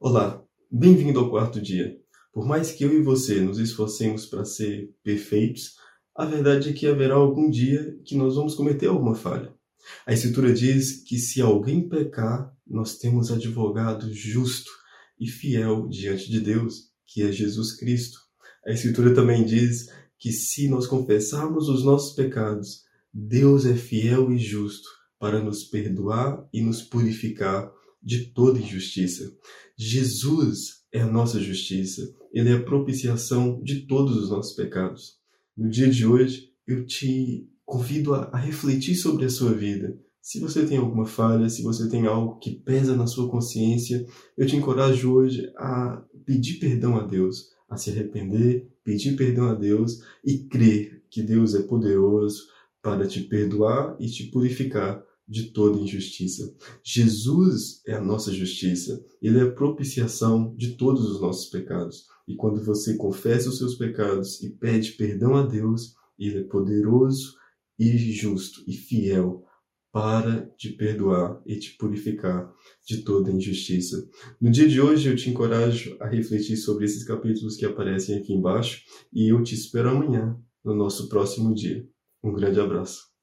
Olá, bem-vindo ao quarto dia. Por mais que eu e você nos esforcemos para ser perfeitos, a verdade é que haverá algum dia que nós vamos cometer alguma falha. A Escritura diz que se alguém pecar, nós temos advogado justo e fiel diante de Deus, que é Jesus Cristo. A Escritura também diz que se nós confessarmos os nossos pecados, Deus é fiel e justo para nos perdoar e nos purificar de toda injustiça. Jesus é a nossa justiça, ele é a propiciação de todos os nossos pecados. No dia de hoje, eu te convido a, a refletir sobre a sua vida. Se você tem alguma falha, se você tem algo que pesa na sua consciência, eu te encorajo hoje a pedir perdão a Deus, a se arrepender, pedir perdão a Deus e crer que Deus é poderoso para te perdoar e te purificar de toda injustiça. Jesus é a nossa justiça. Ele é a propiciação de todos os nossos pecados. E quando você confessa os seus pecados e pede perdão a Deus, ele é poderoso e justo e fiel para te perdoar e te purificar de toda injustiça. No dia de hoje eu te encorajo a refletir sobre esses capítulos que aparecem aqui embaixo e eu te espero amanhã no nosso próximo dia. Um grande abraço.